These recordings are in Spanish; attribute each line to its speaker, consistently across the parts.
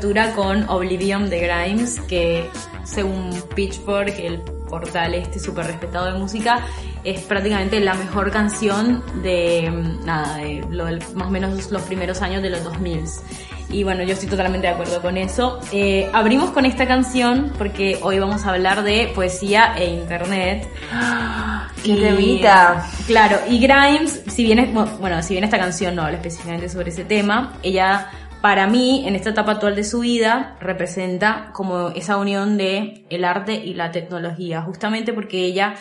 Speaker 1: apertura con Oblivion de Grimes, que según Pitchfork, el portal este súper respetado de música, es prácticamente la mejor canción de, mm, nada, de lo más o menos los primeros años de los 2000. Y bueno, yo estoy totalmente de acuerdo con eso. Eh, abrimos con esta canción porque hoy vamos a hablar de poesía e internet.
Speaker 2: ¡Qué temita!
Speaker 1: Claro, y Grimes, si bien, es- bueno, si bien esta canción no habla específicamente sobre ese tema, ella, para mí, en esta etapa actual de su vida, representa como esa unión de el arte y la tecnología, justamente porque ella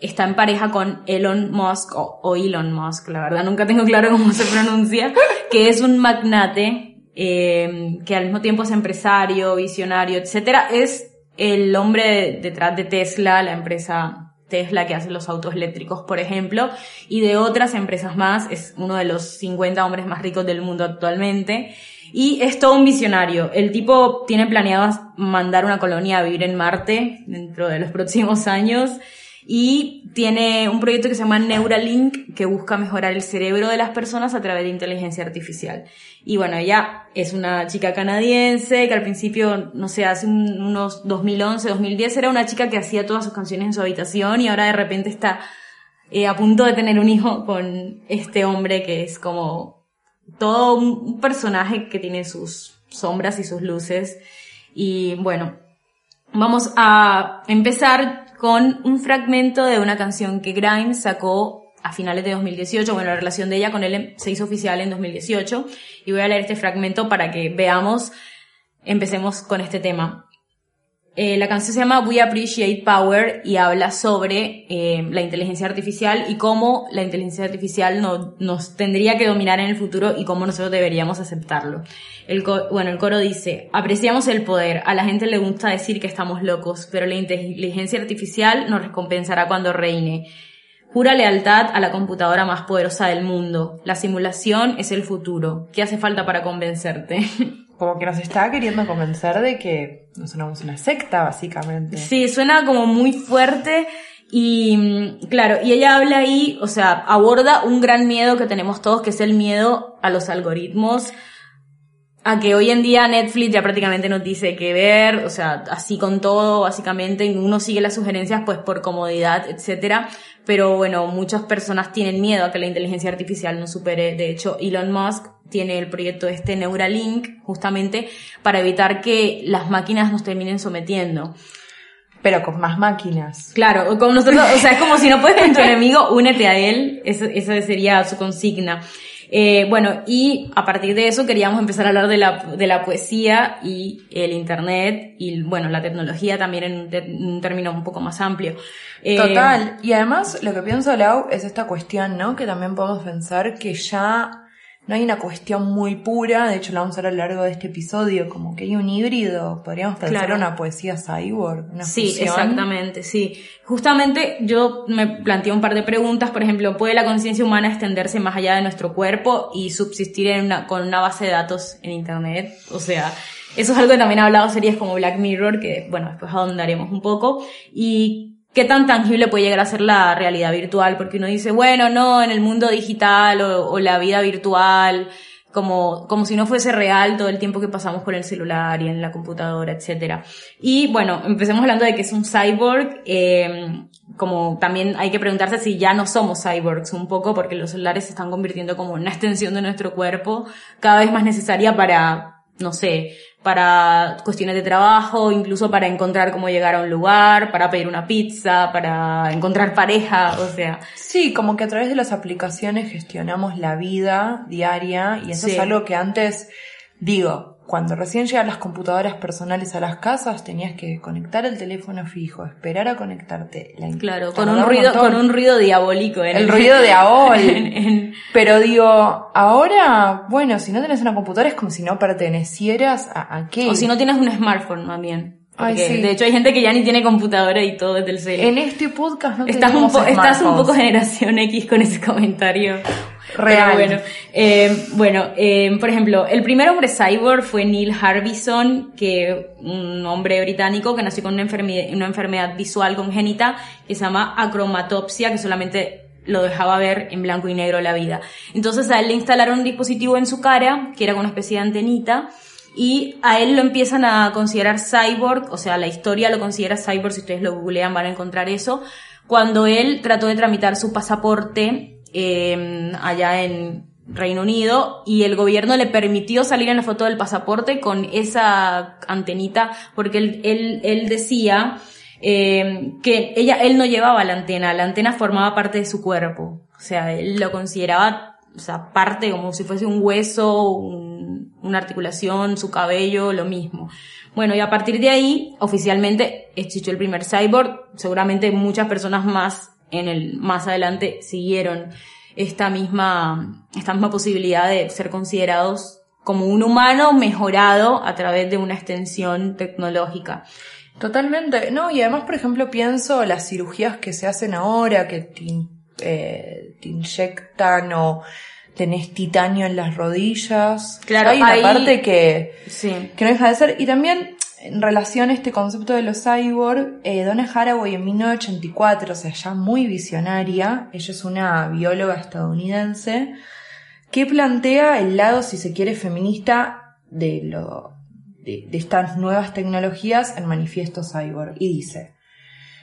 Speaker 1: está en pareja con Elon Musk, o, Elon Musk, la verdad nunca tengo claro cómo se pronuncia, que es un magnate, eh, que al mismo tiempo es empresario, visionario, etcétera, es el hombre detrás de Tesla, la empresa Tesla que hace los autos eléctricos, por ejemplo, y de otras empresas más, es uno de los 50 hombres más ricos del mundo actualmente. Y es todo un visionario. El tipo tiene planeado mandar una colonia a vivir en Marte dentro de los próximos años y tiene un proyecto que se llama Neuralink que busca mejorar el cerebro de las personas a través de inteligencia artificial. Y bueno, ella es una chica canadiense que al principio, no sé, hace un- unos 2011, 2010 era una chica que hacía todas sus canciones en su habitación y ahora de repente está eh, a punto de tener un hijo con este hombre que es como todo un personaje que tiene sus sombras y sus luces. Y bueno, vamos a empezar con un fragmento de una canción que Grimes sacó a finales de 2018. Bueno, la relación de ella con él se hizo oficial en 2018. Y voy a leer este fragmento para que veamos, empecemos con este tema. Eh, la canción se llama We Appreciate Power y habla sobre eh, la inteligencia artificial y cómo la inteligencia artificial no- nos tendría que dominar en el futuro y cómo nosotros deberíamos aceptarlo. El bueno, el coro dice, apreciamos el poder, a la gente le gusta decir que estamos locos, pero la inteligencia artificial nos recompensará cuando reine. Jura lealtad a la computadora más poderosa del mundo. La simulación es el futuro. ¿Qué hace falta para convencerte?
Speaker 2: Como que nos está queriendo convencer de que no somos una secta, básicamente.
Speaker 1: Sí, suena como muy fuerte y mm, claro, y ella habla ahí, o sea, aborda un gran miedo que tenemos todos, que es el miedo a los algoritmos, a que hoy en día Netflix ya prácticamente nos dice qué ver, o sea, así con todo, básicamente, y uno sigue las sugerencias pues por comodidad, etcétera, pero bueno, muchas personas tienen miedo a que la inteligencia artificial nos supere, de hecho, Elon Musk tiene el proyecto este Neuralink, justamente para evitar que las máquinas nos terminen sometiendo.
Speaker 2: Pero con más máquinas.
Speaker 1: Claro, como nosotros, o sea, es como si no puedes con tu enemigo, únete a él, esa, esa sería su consigna. Eh, bueno, y a partir de eso queríamos empezar a hablar de la, de la poesía y el internet y, bueno, la tecnología también en un, término un poco más amplio. Eh,
Speaker 2: Total. Y además, lo que pienso, Lau, es esta cuestión, ¿no? Que también podemos pensar que ya no hay una cuestión muy pura, de hecho la vamos a ver a lo largo de este episodio, como que hay un híbrido, podríamos pensar
Speaker 1: Claro.
Speaker 2: una poesía cyborg, una
Speaker 1: Sí,
Speaker 2: fusión.
Speaker 1: exactamente, sí. Justamente yo me planteé un par de preguntas, por ejemplo, ¿puede la conciencia humana extenderse más allá de nuestro cuerpo y subsistir en una, con una base de datos en Internet? O sea, eso es algo que también ha hablado series como Black Mirror, que bueno, después ahondaremos un poco. Y qué tan tangible puede llegar a ser la realidad virtual, porque uno dice, bueno, no, en el mundo digital o, la vida virtual, como, como si no fuese real todo el tiempo que pasamos con el celular y en la computadora, etcétera. Y bueno, empecemos hablando de que es un cyborg, eh, como también hay que preguntarse si ya no somos cyborgs un poco, porque los celulares se están convirtiendo como una extensión de nuestro cuerpo, cada vez más necesaria para, no sé, para cuestiones de trabajo, incluso para encontrar cómo llegar a un lugar, para pedir una pizza, para encontrar pareja, o sea,
Speaker 2: Sí, como que a través de las aplicaciones gestionamos la vida diaria y eso
Speaker 1: Sí.
Speaker 2: es algo que antes, digo, cuando recién llegan las computadoras personales a las casas tenías que conectar el teléfono fijo, esperar a conectarte. La
Speaker 1: claro, con un ruido,
Speaker 2: montón.
Speaker 1: con un ruido diabólico. En
Speaker 2: El ruido de AOL. Pero digo, ahora, bueno, si no tenés una computadora es como si no pertenecieras a, a qué.
Speaker 1: o si no tienes un smartphone también.
Speaker 2: Ay, sí.
Speaker 1: De hecho hay gente que ya ni tiene computadora y todo desde el cel.
Speaker 2: En este podcast no
Speaker 1: Estás un, estás un poco generación X con ese comentario.
Speaker 2: Real.
Speaker 1: Pero bueno, eh, bueno eh, por ejemplo, el primer hombre cyborg fue Neil Harbison, que un hombre británico que nació con una enfermedad, una enfermedad visual congénita que se llama acromatopsia, que solamente lo dejaba ver en blanco y negro la vida. Entonces a él le instalaron un dispositivo en su cara, que era con una especie de antenita, y a él lo empiezan a considerar cyborg, o sea, la historia lo considera cyborg, si ustedes lo googlean van a encontrar eso, cuando él trató de tramitar su pasaporte eh, allá en Reino Unido y el gobierno le permitió salir en la foto del pasaporte con esa antenita porque él, él, él decía eh, que ella, él no llevaba la antena, la antena formaba parte de su cuerpo, o sea, él lo consideraba o sea, parte como si fuese un hueso, una articulación, su cabello, lo mismo. Bueno, y a partir de ahí, oficialmente existió el primer cyborg. Seguramente muchas personas más en el, más adelante siguieron esta misma, esta misma posibilidad de ser considerados como un humano mejorado a través de una extensión tecnológica.
Speaker 2: Totalmente, no, y además, por ejemplo, pienso las cirugías que se hacen ahora, que te, eh, te inyectan o tenés titanio en las rodillas.
Speaker 1: Claro,
Speaker 2: hay una parte que,
Speaker 1: sí.
Speaker 2: que no deja de ser. Y también, en relación a este concepto de los cyborg, eh, Donna Haraway en 1984, o sea, ya muy visionaria, ella es una bióloga estadounidense, que plantea el lado, si se quiere, feminista de lo, de, de estas nuevas tecnologías en Manifiesto Cyborg. Y dice,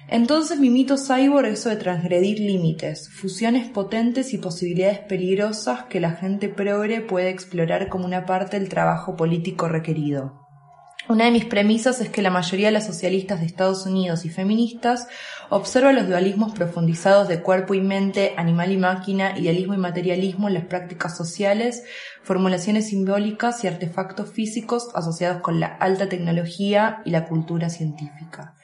Speaker 2: entonces mi mito cyborg es eso de transgredir límites, fusiones potentes y posibilidades peligrosas que la gente progre puede explorar como una parte del trabajo político requerido. Una de mis premisas es que la mayoría de las socialistas de Estados Unidos y feministas observa los dualismos profundizados de cuerpo y mente, animal y máquina, idealismo y materialismo en las prácticas sociales, formulaciones simbólicas y artefactos físicos asociados con la alta tecnología y la cultura científica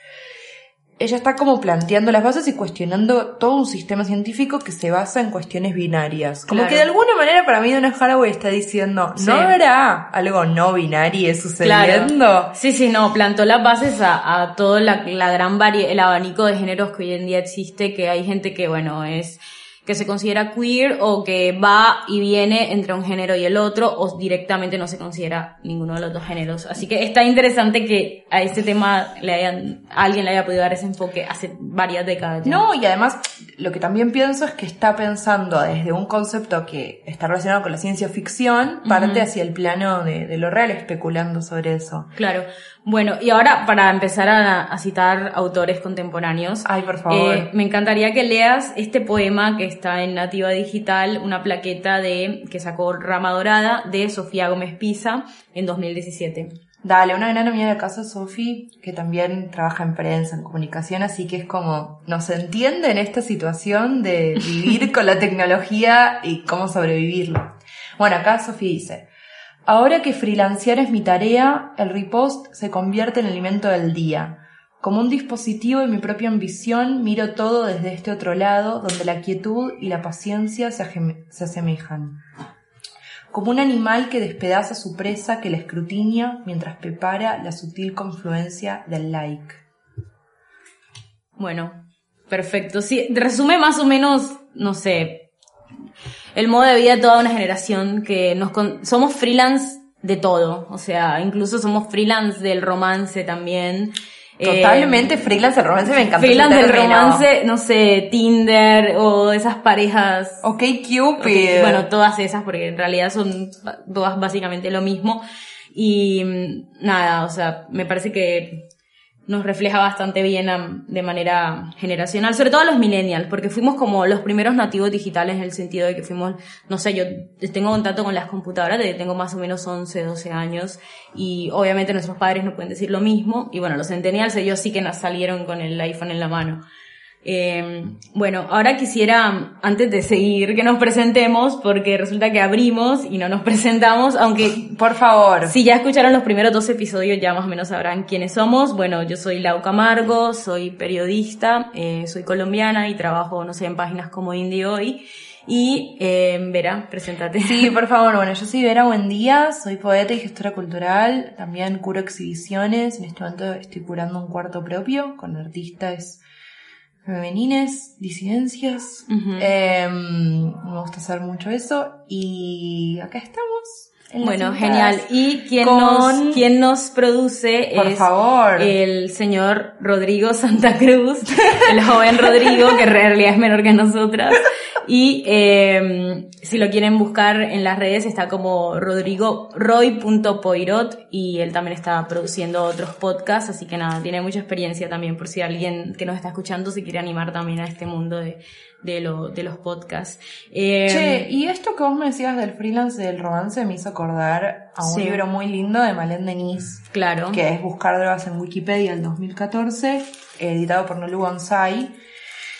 Speaker 2: ella está como planteando las bases y cuestionando todo un sistema científico que se basa en cuestiones binarias. Como que de alguna manera para mí Donna Haraway está diciendo, ¿no habrá algo no binario sucediendo?
Speaker 1: Sí, sí, no, plantó las bases a, a todo la, la gran el abanico de géneros que hoy en día existe, que hay gente que, bueno, es que se considera queer o que va y viene entre un género y el otro o directamente no se considera ninguno de los dos géneros. Así que está interesante que a este tema le hayan, alguien le haya podido dar ese enfoque hace varias décadas.
Speaker 2: No, y además lo que también pienso es que está pensando desde un concepto que está relacionado con la ciencia ficción, parte hacia el plano de, de lo real, especulando sobre eso.
Speaker 1: Claro. Bueno, y ahora para empezar a, citar autores contemporáneos,
Speaker 2: Ay, por favor.
Speaker 1: Eh, me encantaría que leas este poema que está en Nativa Digital, una plaqueta de que sacó Rama Dorada de Sofía Gómez Pisa en 2017.
Speaker 2: Dale, una gran amiga de casa, Sofi, que también trabaja en prensa, en comunicación, así que es como, nos entiende en esta situación de vivir con la tecnología y cómo sobrevivirlo. Bueno, acá Sofi dice, Ahora que freelancear es mi tarea, el repost se convierte en el alimento del día. Como un dispositivo de mi propia ambición, miro todo desde este otro lado, donde la quietud y la paciencia se, se asemejan. Como un animal que despedaza su presa que la escrutina mientras prepara la sutil confluencia del like.
Speaker 1: Bueno, perfecto. Sí, resume más o menos, no sé, el modo de vida de toda una generación que nos somos freelance de todo, o sea, incluso somos freelance del romance también.
Speaker 2: Totalmente eh, freelance del romance, me encanta.
Speaker 1: Freelance del romance, no sé, Tinder o esas parejas.
Speaker 2: Ok, Cupid.
Speaker 1: bueno, todas esas, porque en realidad son todas básicamente lo mismo. Y mm, nada, o sea, me parece que nos refleja bastante bien de manera generacional, sobre todo a los millennials, porque fuimos como los primeros nativos digitales en el sentido de que fuimos, no sé, yo tengo contacto con las computadoras desde tengo más o menos 11, 12 años y obviamente nuestros padres no pueden decir lo mismo y bueno, los centennials ellos sí que nos salieron con el iPhone en la mano. Eh, bueno, ahora quisiera, antes de seguir, que nos presentemos, porque resulta que abrimos y no nos presentamos, aunque...
Speaker 2: Por favor.
Speaker 1: Si ya escucharon los primeros dos episodios, ya más o menos sabrán quiénes somos. Bueno, yo soy Lau Camargo, soy periodista, eh, soy colombiana y trabajo, no sé, en páginas como Indie Hoy. Y eh, Vera, preséntate.
Speaker 2: Sí, por favor. Bueno, yo soy Vera Buen Día, soy poeta y gestora cultural. También curo exhibiciones. En este momento estoy curando un cuarto propio con artistas femenines, disidencias. Em, me gusta hacer mucho eso. Y acá estamos.
Speaker 1: Bueno, genial. Y quien nos, quien nos produce
Speaker 2: Por
Speaker 1: es
Speaker 2: favor.
Speaker 1: el señor Rodrigo Santa Cruz, el joven Rodrigo, que en realidad es menor que nosotras. Y eh, si lo quieren buscar en las redes está como Rodrigo Roy.poirot y él también está produciendo otros podcasts, así que nada, tiene mucha experiencia también por si alguien que nos está escuchando se quiere animar también a este mundo de, de, lo, de los podcasts. Eh,
Speaker 2: che, y esto que vos me decías del freelance del romance me hizo acordar a un libro muy lindo de Malén Denis.
Speaker 1: Claro.
Speaker 2: Que es Buscar drogas en Wikipedia del 2014, editado por Nolu Gonzai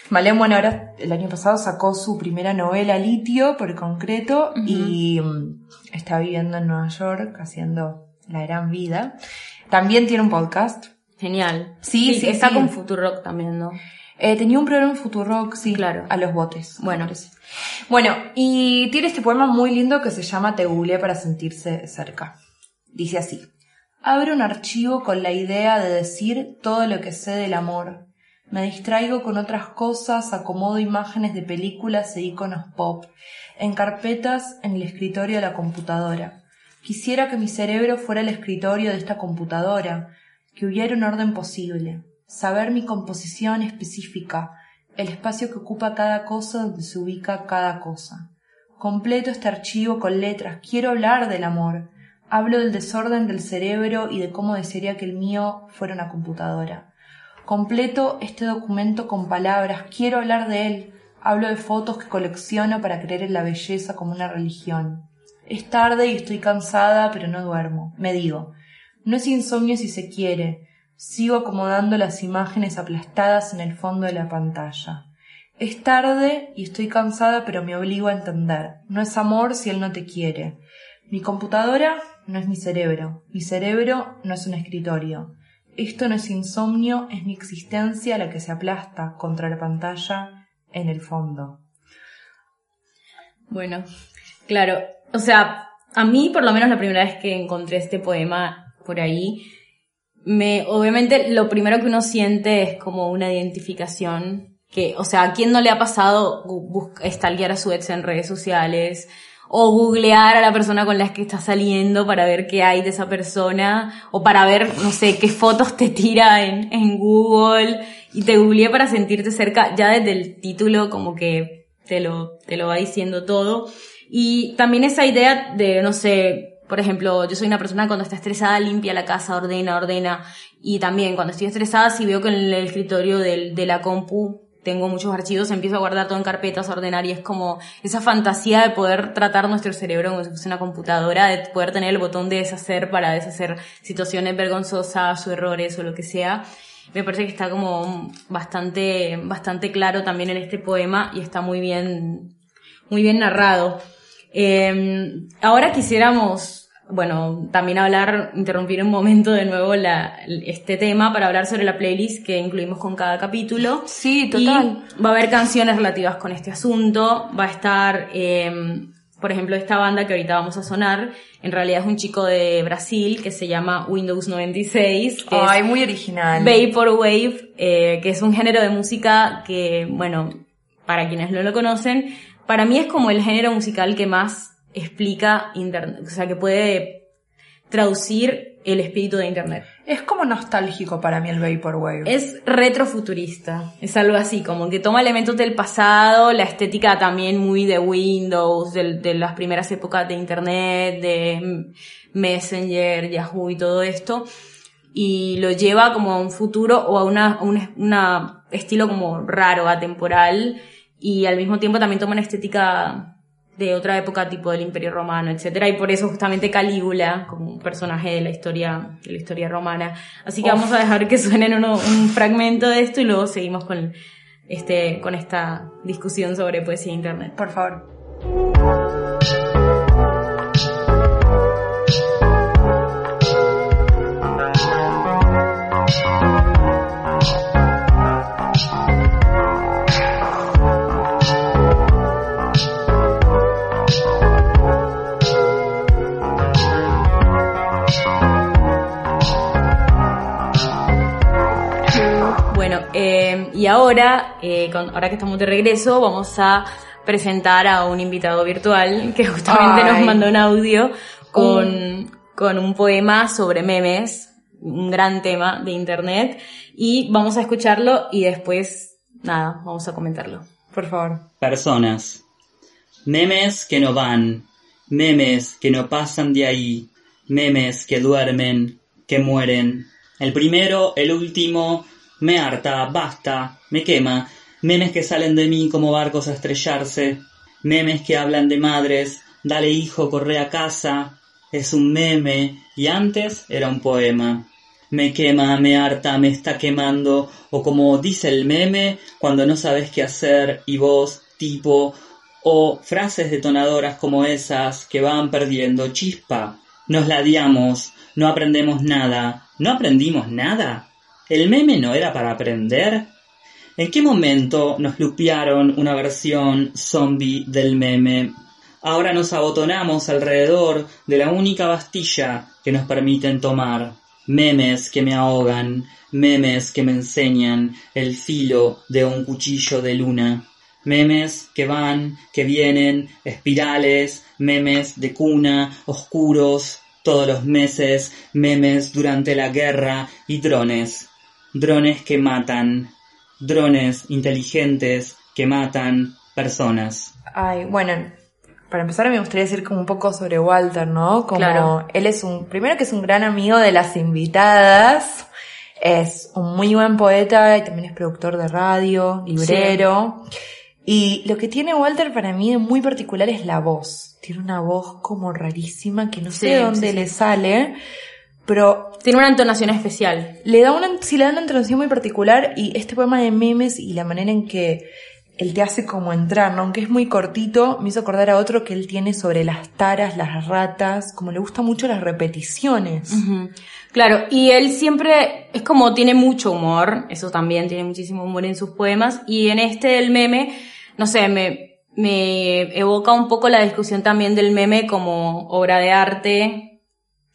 Speaker 2: Malén, bueno, ahora el año pasado sacó su primera novela, Litio, por concreto, y mm, está viviendo en Nueva York haciendo la gran vida. También tiene un podcast.
Speaker 1: Genial.
Speaker 2: Sí, sí,
Speaker 1: está
Speaker 2: sí.
Speaker 1: con Futurock también, ¿no?
Speaker 2: Eh, tenía un programa en Futurock, sí.
Speaker 1: Claro.
Speaker 2: A los botes.
Speaker 1: Bueno.
Speaker 2: Bueno, y tiene este poema muy lindo que se llama Te googleé para sentirse cerca. Dice así. Abre un archivo con la idea de decir todo lo que sé del amor me distraigo con otras cosas, acomodo imágenes de películas e iconos pop, en carpetas en el escritorio de la computadora. Quisiera que mi cerebro fuera el escritorio de esta computadora, que hubiera un orden posible, saber mi composición específica, el espacio que ocupa cada cosa donde se ubica cada cosa. Completo este archivo con letras, quiero hablar del amor, hablo del desorden del cerebro y de cómo desearía que el mío fuera una computadora. Completo este documento con palabras, quiero hablar de él, hablo de fotos que colecciono para creer en la belleza como una religión. Es tarde y estoy cansada, pero no duermo. Me digo, no es insomnio si se quiere. Sigo acomodando las imágenes aplastadas en el fondo de la pantalla. Es tarde y estoy cansada, pero me obligo a entender. No es amor si él no te quiere. Mi computadora no es mi cerebro. Mi cerebro no es un escritorio. Esto no es insomnio, es mi existencia la que se aplasta contra la pantalla en el fondo.
Speaker 1: Bueno, claro. O sea, a mí por lo menos la primera vez que encontré este poema por ahí, me, obviamente lo primero que uno siente es como una identificación que, o sea, ¿a quién no le ha pasado estalquear a su ex en redes sociales? O googlear a la persona con la que estás saliendo para ver qué hay de esa persona, o para ver, no sé, qué fotos te tira en, en Google, y te googleé para sentirte cerca, ya desde el título como que te lo, te lo va diciendo todo. Y también esa idea de, no sé, por ejemplo, yo soy una persona cuando está estresada limpia la casa, ordena, ordena. Y también cuando estoy estresada, si veo que en el escritorio del, de la compu tengo muchos archivos, empiezo a guardar todo en carpetas, a ordenar y es como esa fantasía de poder tratar nuestro cerebro como si fuese una computadora, de poder tener el botón de deshacer para deshacer situaciones vergonzosas o errores o lo que sea. Me parece que está como bastante, bastante claro también en este poema y está muy bien, muy bien narrado. Eh, ahora quisiéramos bueno, también hablar, interrumpir un momento de nuevo la, este tema para hablar sobre la playlist que incluimos con cada capítulo.
Speaker 2: Sí, total.
Speaker 1: va a haber canciones relativas con este asunto. Va a estar, eh, por ejemplo, esta banda que ahorita vamos a sonar. En realidad es un chico de Brasil que se llama Windows 96. Que
Speaker 2: Ay, muy original.
Speaker 1: Vaporwave, eh, que es un género de música que, bueno, para quienes no lo conocen, para mí es como el género musical que más explica Internet, o sea, que puede traducir el espíritu de Internet.
Speaker 2: Es como nostálgico para mí el Vaporwave.
Speaker 1: Es retrofuturista, es algo así, como que toma elementos del pasado, la estética también muy de Windows, de, de las primeras épocas de Internet, de Messenger, Yahoo y todo esto, y lo lleva como a un futuro o a una, un una estilo como raro, atemporal, y al mismo tiempo también toma una estética de otra época tipo del Imperio Romano, etcétera, y por eso justamente Calígula como un personaje de la historia de la historia romana. Así que vamos a dejar que suenen uno, un fragmento de esto y luego seguimos con este con esta discusión sobre poesía e internet.
Speaker 2: Por favor.
Speaker 1: Y ahora, eh, con, ahora que estamos de regreso, vamos a presentar a un invitado virtual que justamente nos mandó un audio con, con un poema sobre memes, un gran tema de internet, y vamos a escucharlo y después, nada, vamos a comentarlo.
Speaker 2: Por favor.
Speaker 3: Personas. Memes que no van. Memes que no pasan de ahí. Memes que duermen, que mueren. El primero, el último, me harta, basta, me quema. Memes que salen de mí como barcos a estrellarse. Memes que hablan de madres. Dale hijo, corre a casa. Es un meme. Y antes era un poema me quema, me harta, me está quemando, o como dice el meme, cuando no sabes qué hacer y vos, tipo, o frases detonadoras como esas que van perdiendo chispa. Nos ladiamos, no aprendemos nada, no aprendimos nada. ¿El meme no era para aprender? ¿En qué momento nos lupearon una versión zombie del meme? Ahora nos abotonamos alrededor de la única bastilla que nos permiten tomar memes que me ahogan, memes que me enseñan el filo de un cuchillo de luna, memes que van, que vienen, espirales, memes de cuna, oscuros, todos los meses, memes durante la guerra y drones, drones que matan, drones inteligentes que matan personas.
Speaker 2: Ay, bueno, para empezar me gustaría decir como un poco sobre Walter, ¿no? Como
Speaker 1: Claro.
Speaker 2: él es un, primero que es un gran amigo de las invitadas, es un muy buen poeta y también es productor de radio, librero. Y lo que tiene Walter para mí de muy particular es la voz. Tiene una voz como rarísima que no sé
Speaker 1: Sí,
Speaker 2: de dónde
Speaker 1: sí, sí.
Speaker 2: le sale, pero
Speaker 1: Tiene una entonación especial.
Speaker 2: le da una, sí le da una entonación muy particular y este poema de memes y la manera en que él te hace como entrar, ¿no? Aunque es muy cortito, me hizo acordar a otro que él tiene sobre las taras, las ratas, como le gustan mucho las repeticiones.
Speaker 1: Claro, y él siempre es como tiene mucho humor, eso también tiene muchísimo humor en sus poemas, y en este del meme, no sé, me, me evoca un poco la discusión también del meme como obra de arte.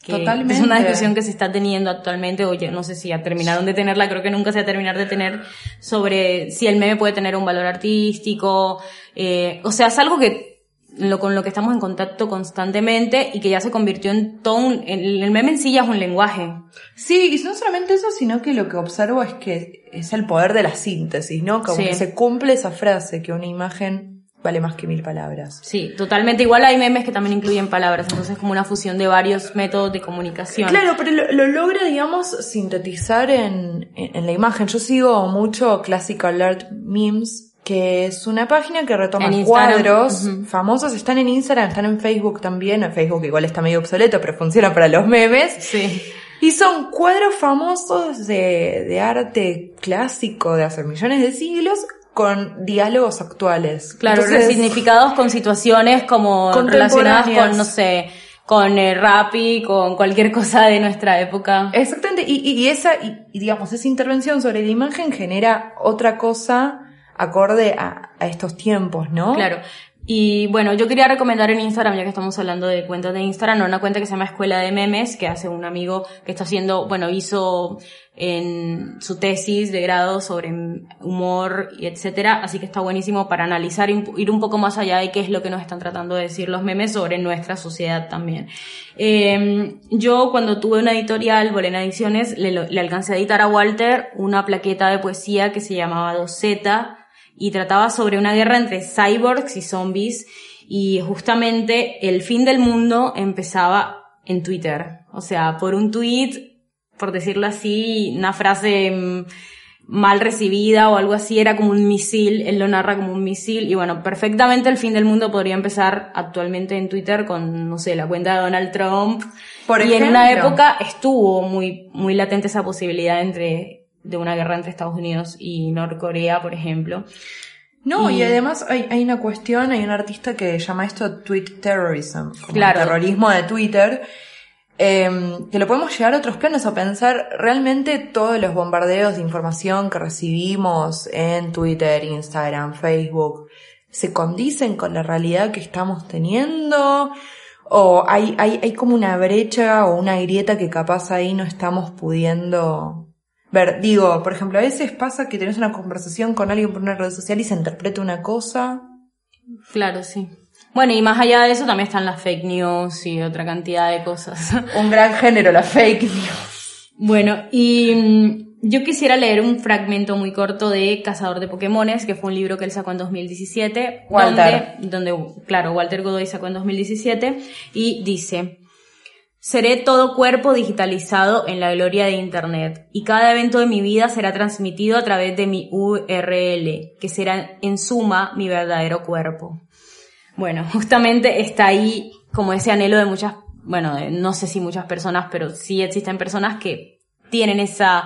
Speaker 1: Que
Speaker 2: Totalmente.
Speaker 1: Es una discusión que se está teniendo actualmente, o no sé si ya terminaron de tenerla, creo que nunca se va a terminar de tener, sobre si el meme puede tener un valor artístico, eh, o sea, es algo que lo, con lo que estamos en contacto constantemente y que ya se convirtió en todo un, el, el meme en sí ya es un lenguaje.
Speaker 2: Sí, y no solamente eso, sino que lo que observo es que es el poder de la síntesis, ¿no? Como
Speaker 1: Sí.
Speaker 2: que se cumple esa frase, que una imagen vale más que mil palabras.
Speaker 1: Sí, totalmente. Igual hay memes que también incluyen palabras, entonces es como una fusión de varios métodos de comunicación.
Speaker 2: Claro, pero lo, lo logra, digamos, sintetizar en, en, en la imagen. Yo sigo mucho Classic Alert Memes, que es una página que retoma cuadros famosos. Están en Instagram, están en Facebook también. En Facebook igual está medio obsoleto, pero funciona para los memes.
Speaker 1: Sí.
Speaker 2: Y son cuadros famosos de, de arte clásico de hace millones de siglos con diálogos actuales.
Speaker 1: Claro,
Speaker 2: Entonces,
Speaker 1: resignificados con situaciones como relacionadas con, no sé, con el rap y con cualquier cosa de nuestra época.
Speaker 2: Exactamente, y, y, y esa, y, y digamos, esa intervención sobre la imagen genera otra cosa acorde a, a estos tiempos, ¿no?
Speaker 1: Claro. Y bueno, yo quería recomendar en Instagram, ya que estamos hablando de cuentas de Instagram, una cuenta que se llama Escuela de Memes, que hace un amigo que está haciendo, bueno, hizo en su tesis de grado sobre humor y etcétera, así que está buenísimo para analizar, ir un poco más allá de qué es lo que nos están tratando de decir los memes sobre nuestra sociedad también. Eh, yo cuando tuve una editorial, Bolena Ediciones, le, le alcancé a editar a Walter una plaqueta de poesía que se llamaba Doseta, y trataba sobre una guerra entre cyborgs y zombies y justamente el fin del mundo empezaba en Twitter. O sea, por un tweet, por decirlo así, una frase mm, mal recibida o algo así, era como un misil, él lo narra como un misil y bueno, perfectamente el fin del mundo podría empezar actualmente en Twitter con, no sé, la cuenta de Donald Trump.
Speaker 2: Por
Speaker 1: y en una época estuvo muy, muy latente esa posibilidad entre de una guerra entre Estados Unidos y Norcorea, por ejemplo.
Speaker 2: No, y,
Speaker 1: Y-
Speaker 2: además hay, hay una cuestión, hay un artista que llama esto tweet terrorism, como
Speaker 1: Claro.
Speaker 2: terrorismo de Twitter, eh, que lo podemos llevar a otros planos a pensar realmente todos los bombardeos de información que recibimos en Twitter, Instagram, Facebook, se condicen con la realidad que estamos teniendo o hay, hay, hay como una brecha o una grieta que capaz ahí no estamos pudiendo ver. Digo, por ejemplo, a veces pasa que tenés una conversación con alguien por una red social y se interpreta una cosa.
Speaker 1: Claro, sí. Bueno, y más allá de eso también están las fake news y otra cantidad de cosas.
Speaker 2: Un gran género, la fake news.
Speaker 1: bueno, y mm, yo quisiera leer un fragmento muy corto de Cazador de Pokémones, que fue un libro que él sacó en 2017.
Speaker 2: Walter.
Speaker 1: Donde, donde, claro, Walter Godoy sacó en 2017. Y dice, Seré todo cuerpo digitalizado en la gloria de Internet y cada evento de mi vida será transmitido a través de mi URL, que será en suma mi verdadero cuerpo. Bueno, justamente está ahí como ese anhelo de muchas, bueno, no sé si muchas personas, pero sí existen personas que tienen esa,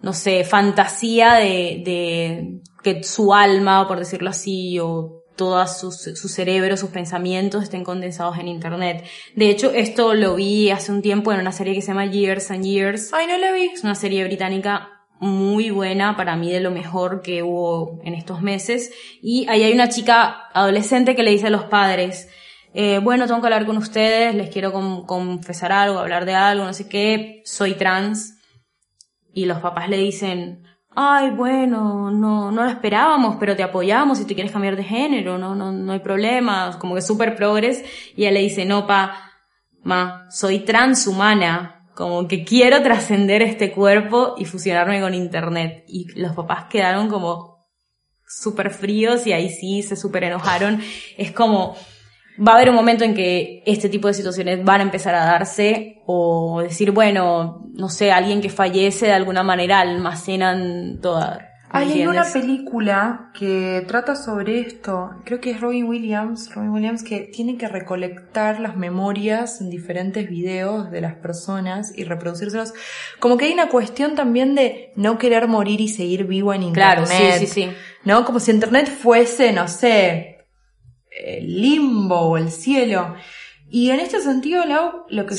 Speaker 1: no sé, fantasía de, de que su alma, por decirlo así, o todo su, su cerebro, sus pensamientos estén condensados en internet. De hecho, esto lo vi hace un tiempo en una serie que se llama Years and Years.
Speaker 2: Ay, no la vi.
Speaker 1: Es una serie británica muy buena, para mí de lo mejor que hubo en estos meses. Y ahí hay una chica adolescente que le dice a los padres, eh, bueno, tengo que hablar con ustedes, les quiero confesar algo, hablar de algo, no sé qué, soy trans. Y los papás le dicen, ay, bueno, no, no lo esperábamos, pero te apoyamos si te quieres cambiar de género, no, no, no hay problema, como que súper progres. Y ella le dice, no, pa, ma, soy transhumana, como que quiero trascender este cuerpo y fusionarme con internet. Y los papás quedaron como súper fríos y ahí sí se súper enojaron. Es como, va a haber un momento en que este tipo de situaciones van a empezar a darse o decir, bueno, no sé, alguien que fallece de alguna manera almacenan toda.
Speaker 2: Hay una película que trata sobre esto, creo que es Robin Williams, Robin Williams que tiene que recolectar las memorias en diferentes videos de las personas y reproducírselos. Como que hay una cuestión también de no querer morir y seguir vivo en internet.
Speaker 1: Claro, sí, sí, sí.
Speaker 2: ¿No? Como si internet fuese, no sé, el limbo o el cielo. Y en este sentido, Lau, lo que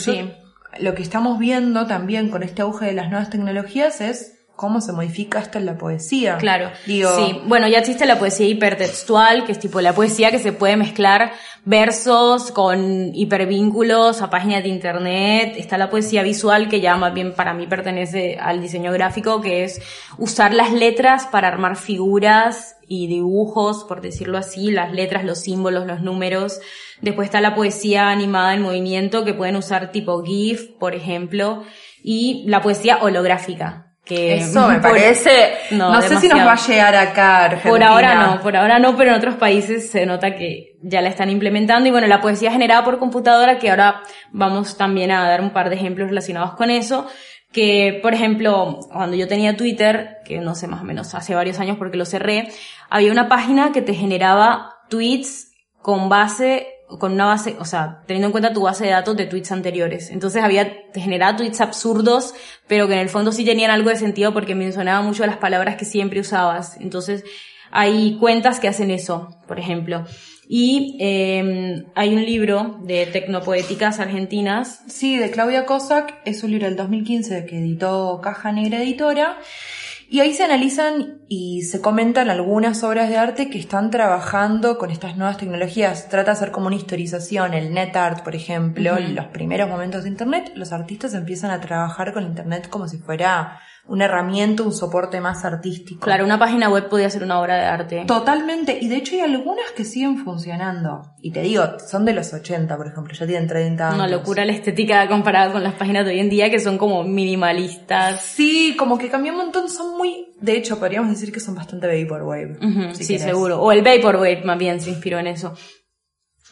Speaker 2: lo que estamos viendo también con este auge de las nuevas tecnologías es cómo se modifica esto en la poesía.
Speaker 1: Claro. Digo, sí. Bueno, ya existe la poesía hipertextual, que es tipo la poesía que se puede mezclar versos con hipervínculos a páginas de internet. Está la poesía visual, que ya más bien para mí pertenece al diseño gráfico, que es usar las letras para armar figuras y dibujos, por decirlo así, las letras, los símbolos, los números. Después está la poesía animada en movimiento que pueden usar tipo GIF, por ejemplo, y la poesía holográfica. Que
Speaker 2: Eso me parece, no, sé si nos va a llegar acá. Argentina.
Speaker 1: Por ahora no, por ahora no, pero en otros países se nota que ya la están implementando y bueno, la poesía generada por computadora, que ahora vamos también a dar un par de ejemplos relacionados con eso, que, por ejemplo, cuando yo tenía Twitter, que no sé más o menos hace varios años porque lo cerré, había una página que te generaba tweets con base, con una base, o sea, teniendo en cuenta tu base de datos de tweets anteriores. Entonces había, te generaba tweets absurdos, pero que en el fondo sí tenían algo de sentido porque mencionaba mucho las palabras que siempre usabas. Entonces, hay cuentas que hacen eso, por ejemplo. Y eh, hay un libro de tecnopoéticas argentinas.
Speaker 2: Sí, de Claudia Cossack, es un libro del 2015 que editó Caja Negra Editora. Y ahí se analizan y se comentan algunas obras de arte que están trabajando con estas nuevas tecnologías. Trata de hacer como una historización, el net art, por ejemplo, los primeros momentos de Internet, los artistas empiezan a trabajar con Internet como si fuera una herramienta, un soporte más artístico.
Speaker 1: Claro, una página web podía ser una obra de arte.
Speaker 2: Totalmente, y de hecho hay algunas que siguen funcionando. Y te digo, son de los 80, por ejemplo, ya tienen 30 años.
Speaker 1: Una locura la estética comparada con las páginas de hoy en día que son como minimalistas.
Speaker 2: Sí, como que cambió un montón, son muy... De hecho, podríamos decir que son bastante vaporwave.
Speaker 1: sí, seguro. O el vaporwave más bien se inspiró en eso.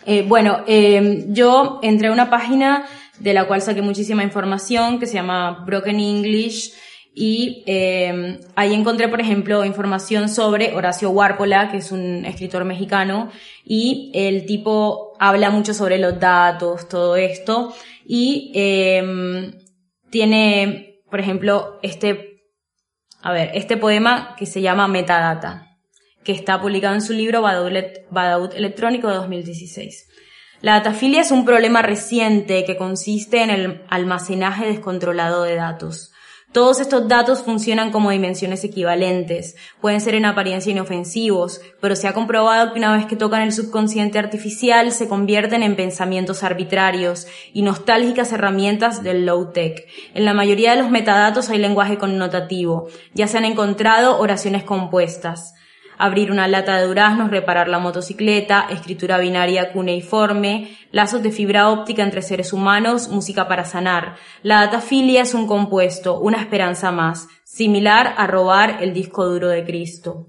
Speaker 1: Eh, bueno, eh, yo entré a una página de la cual saqué muchísima información que se llama Broken English y eh, ahí encontré, por ejemplo, información sobre Horacio Huárpola, que es un escritor mexicano, y el tipo habla mucho sobre los datos, todo esto, y eh, tiene, por ejemplo, este, a ver, este poema que se llama Metadata, que está publicado en su libro Badaud Electrónico de 2016. La datafilia es un problema reciente que consiste en el almacenaje descontrolado de datos. Todos estos datos funcionan como dimensiones equivalentes, pueden ser en apariencia inofensivos, pero se ha comprobado que una vez que tocan el subconsciente artificial se convierten en pensamientos arbitrarios y nostálgicas herramientas del low-tech. En la mayoría de los metadatos hay lenguaje connotativo, ya se han encontrado oraciones compuestas. Abrir una lata de duraznos, reparar la motocicleta, escritura binaria cuneiforme, lazos de fibra óptica entre seres humanos, música para sanar. La datafilia es un compuesto, una esperanza más, similar a robar el disco duro de Cristo.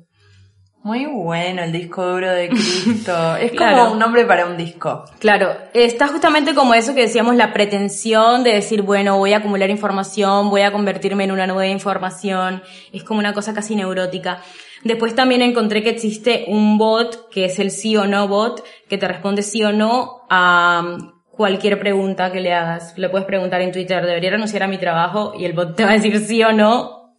Speaker 2: Muy bueno el disco duro de Cristo. Es como
Speaker 1: Claro.
Speaker 2: un nombre para un disco.
Speaker 1: Claro, está justamente como eso que decíamos, la pretensión de decir, bueno, voy a acumular información, voy a convertirme en una nueva información. Es como una cosa casi neurótica. Después también encontré que existe un bot, que es el sí o no bot, que te responde sí o no a um, cualquier pregunta que le hagas. Le puedes preguntar en Twitter, ¿debería renunciar a mi trabajo? Y el bot te va a decir sí o no.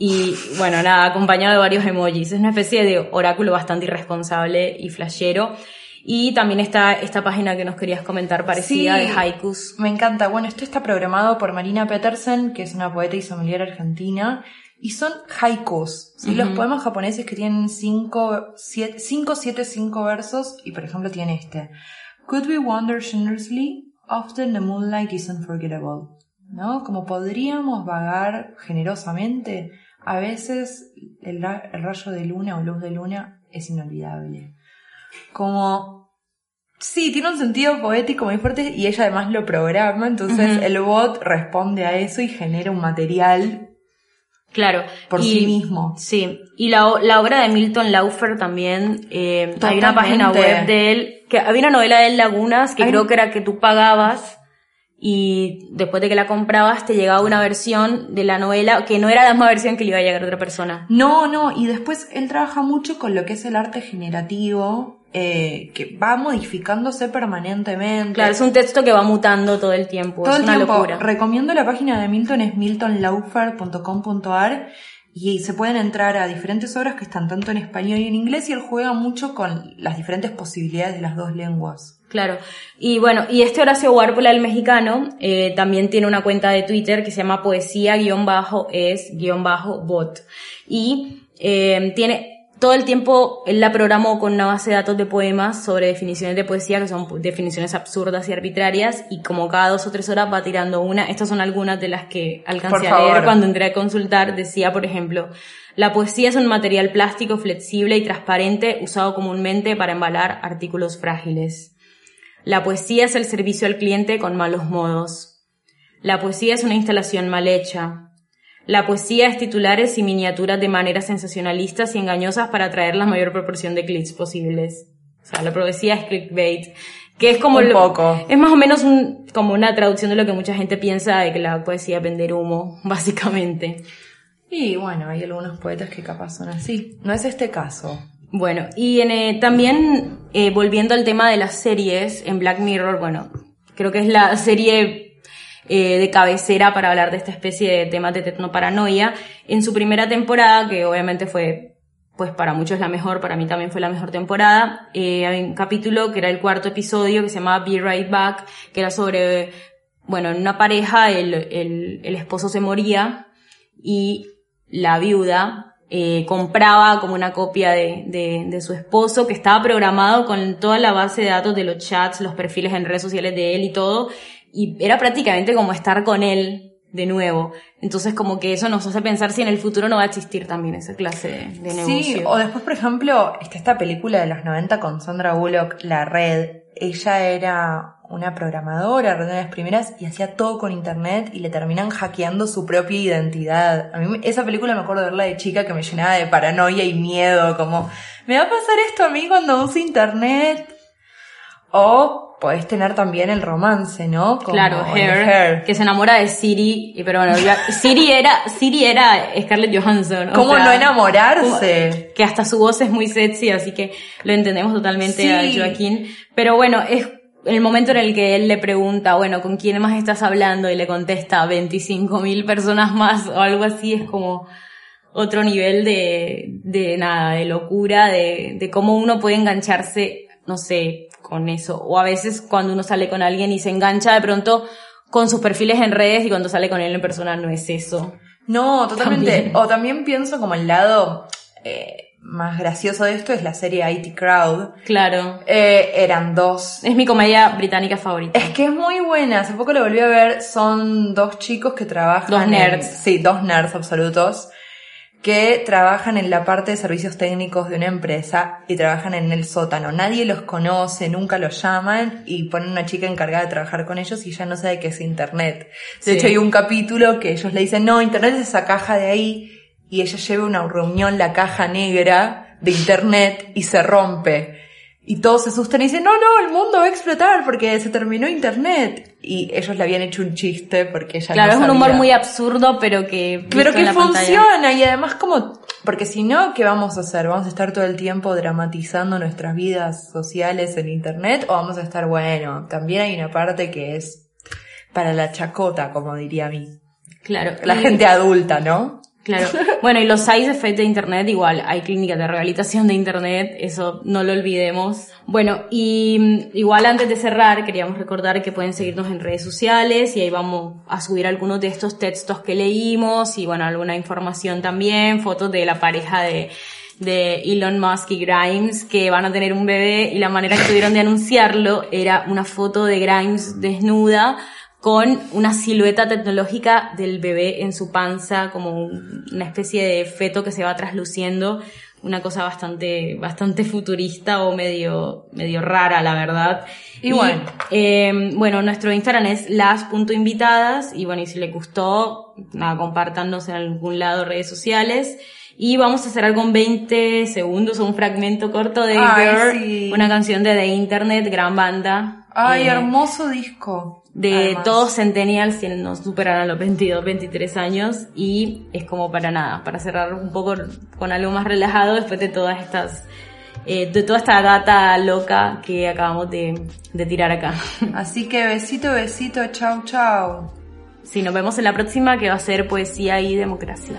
Speaker 1: Y bueno, nada, acompañado de varios emojis. Es una especie de oráculo bastante irresponsable y flashero. Y también está esta página que nos querías comentar parecida
Speaker 2: Sí.
Speaker 1: de haikus.
Speaker 2: Me encanta. Bueno, esto está programado por Marina Petersen, que es una poeta y sommelier argentina. Y son haikus, ¿sí? Los poemas japoneses que tienen 5, 7, 5, 7, 5 versos. Y por ejemplo tiene este. Could we wander generously? Often the moonlight is unforgettable. ¿No? Como podríamos vagar generosamente. A veces el, el rayo de luna o luz de luna es inolvidable. Como Sí, tiene un sentido poético muy fuerte y ella además lo programa, entonces el bot responde a eso y genera un material
Speaker 1: Claro.
Speaker 2: por
Speaker 1: y,
Speaker 2: sí mismo.
Speaker 1: Sí. Y la, la obra de Milton Laufer también, eh, hay una página web de él, que había una novela de él, Lagunas, que
Speaker 2: Hay-
Speaker 1: creo que era que tú pagabas y después de que la comprabas te llegaba una versión de la novela que no era la misma versión que le iba a llegar a otra persona.
Speaker 2: No, no, y después él trabaja mucho con lo que es el arte generativo, eh, que va modificándose permanentemente.
Speaker 1: Claro, es un texto que va mutando todo el tiempo,
Speaker 2: Todo
Speaker 1: es
Speaker 2: el
Speaker 1: una
Speaker 2: tiempo.
Speaker 1: locura.
Speaker 2: Recomiendo la página de Milton, es miltonlaufer.com.ar y se pueden entrar a diferentes obras que están tanto en español y en inglés y él juega mucho con las diferentes posibilidades de las dos lenguas.
Speaker 1: Claro. Y bueno, y este Horacio Warpola, el mexicano, eh, también tiene una cuenta de Twitter que se llama poesía-es-bot. Y eh, tiene todo el tiempo, él la programó con una base de datos de poemas sobre definiciones de poesía, que son definiciones absurdas y arbitrarias, y como cada dos o tres horas va tirando una. Estas son algunas de las que alcancé a leer cuando entré a consultar. Decía, por ejemplo, la poesía es un material plástico, flexible y transparente usado comúnmente para embalar artículos frágiles. La poesía es el servicio al cliente con malos modos. La poesía es una instalación mal hecha. La poesía es titulares y miniaturas de maneras sensacionalistas y engañosas para atraer la mayor proporción de clics posibles. O sea, la poesía es clickbait. Que es como
Speaker 2: Un
Speaker 1: lo-
Speaker 2: poco.
Speaker 1: es más o menos un- como una traducción de lo que mucha gente piensa de que la poesía es vender humo, básicamente.
Speaker 2: Y bueno, hay algunos poetas que capaz son así. No es este caso.
Speaker 1: Bueno, y en, eh, también eh, volviendo al tema de las series, en Black Mirror, bueno, creo que es la serie eh, de cabecera para hablar de esta especie de temas de tecnoparanoia. En su primera temporada, que obviamente fue, pues para muchos la mejor, para mí también fue la mejor temporada, eh, hay un capítulo que era el cuarto episodio que se llamaba Be Right Back, que era sobre, bueno, en una pareja el, el, el esposo se moría y la viuda eh, compraba como una copia de, de, de su esposo que estaba programado con toda la base de datos de los chats, los perfiles en redes sociales de él y todo, y era prácticamente como estar con él de nuevo. Entonces como que eso nos hace pensar si en el futuro no va a existir también esa clase de, negocio.
Speaker 2: Sí, o después, por ejemplo, está esta película de los 90 con Sandra Bullock, La Red. Ella era una programadora, una de las primeras, y hacía todo con internet y le terminan hackeando su propia identidad. A mí esa película me acuerdo de verla de chica que me llenaba de paranoia y miedo, como, ¿me va a pasar esto a mí cuando use internet? O podés tener también el romance, ¿no? Como
Speaker 1: Claro, Hair,
Speaker 2: Hair.
Speaker 1: que se enamora de Siri, y- pero bueno, Siri era, Siri era Scarlett Johansson.
Speaker 2: ¿Cómo
Speaker 1: sea,
Speaker 2: no enamorarse?
Speaker 1: que hasta su voz es muy sexy, así que lo entendemos totalmente a. Joaquín. Pero bueno, es el momento en el que él le pregunta, bueno, ¿con quién más estás hablando? Y le contesta 25 mil personas más o algo así, es como otro nivel de, de nada, de locura, de, de cómo uno puede engancharse, no sé, con eso. O a veces cuando uno sale con alguien y se engancha de pronto con sus perfiles en redes y cuando sale con él en persona no es eso.
Speaker 2: No, totalmente.
Speaker 1: También.
Speaker 2: O también pienso como el lado eh, más gracioso de esto es la serie IT Crowd.
Speaker 1: Claro.
Speaker 2: Eh, eran dos.
Speaker 1: Es mi comedia británica favorita.
Speaker 2: Es que es muy buena. Hace poco lo volví a ver. Son dos chicos que trabajan.
Speaker 1: Dos
Speaker 2: en-
Speaker 1: nerds.
Speaker 2: sí, dos nerds absolutos. Que trabajan en la parte de servicios técnicos de una empresa y trabajan en el sótano. Nadie los conoce, nunca los llaman y ponen una chica encargada de trabajar con ellos y ya no sabe qué es Internet. De
Speaker 1: Sí.
Speaker 2: hecho, hay un capítulo que ellos le dicen, no, Internet es esa caja de ahí y ella lleva una reunión la caja negra de Internet y se rompe. Y todos se asustan y dicen, no, no, el mundo va a explotar porque se terminó Internet. Y ellos le habían hecho un chiste porque ella
Speaker 1: Claro,
Speaker 2: no
Speaker 1: es un humor muy absurdo, pero que...
Speaker 2: Pero que
Speaker 1: pantalla-
Speaker 2: funciona y además como, porque si no, ¿qué vamos a hacer? ¿Vamos a estar todo el tiempo dramatizando nuestras vidas sociales en internet o vamos a estar, bueno, también hay una parte que es para la chacota, como diría a mí.
Speaker 1: Claro.
Speaker 2: La gente adulta, ¿no?
Speaker 1: Claro. Bueno, y los side effects de Internet, igual, hay clínicas de rehabilitación de Internet, eso no lo olvidemos. Bueno, y mm, igual antes de cerrar, queríamos recordar que pueden seguirnos en redes sociales y ahí vamos a subir algunos de estos textos que leímos y bueno, alguna información también, fotos de la pareja de de Elon Musk y Grimes que van a tener un bebé y la manera que tuvieron de anunciarlo era una foto de Grimes desnuda con una silueta tecnológica del bebé en su panza, como un- una especie de feto que se va trasluciendo, una cosa bastante, bastante futurista o medio, medio rara, la verdad.
Speaker 2: Y bueno.
Speaker 1: eh, bueno, nuestro Instagram es las.invitadas y bueno, y si les gustó, nada, en algún lado redes sociales. Y vamos a hacer algo en 20 segundos, un fragmento corto de
Speaker 2: Ay,
Speaker 1: Girl,
Speaker 2: sí.
Speaker 1: una canción de The Internet, gran banda.
Speaker 2: Ay,
Speaker 1: eh,
Speaker 2: hermoso disco.
Speaker 1: De
Speaker 2: Además.
Speaker 1: todos centennials quienes nos superan a los 22, 23 años y es como para nada, para cerrar un poco con algo más relajado después de todas estas, eh, de toda esta data loca que acabamos de, de tirar acá.
Speaker 2: Así que besito, besito, chau, chau.
Speaker 1: Sí, nos vemos en la próxima que va a ser poesía y democracia.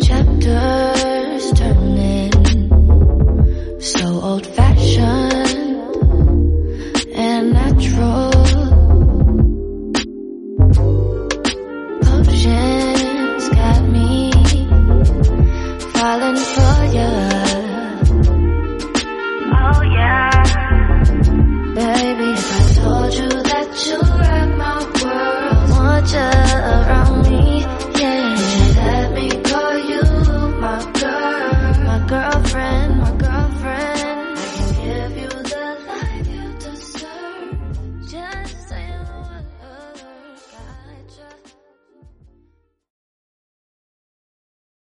Speaker 4: chapters turning so old fashioned control.